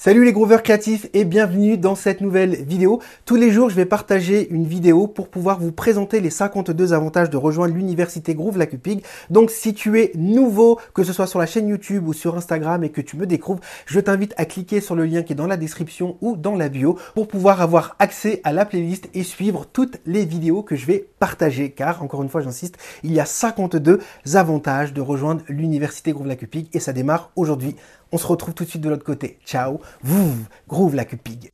Salut les grooveurs créatifs et bienvenue dans cette nouvelle vidéo. Tous les jours, je vais partager une vidéo pour pouvoir vous présenter les 52 avantages de rejoindre l'université Groove Lacupig. Donc si tu es nouveau, que ce soit sur la chaîne YouTube ou sur Instagram et que tu me découvres, je t'invite à cliquer sur le lien qui est dans la description ou dans la bio pour pouvoir avoir accès à la playlist et suivre toutes les vidéos que je vais partager. Car, encore une fois, j'insiste, il y a 52 avantages de rejoindre l'université Groove Lacupig et ça démarre aujourd'hui. On se retrouve tout de suite de l'autre côté. Ciao, vous, groove la cupig.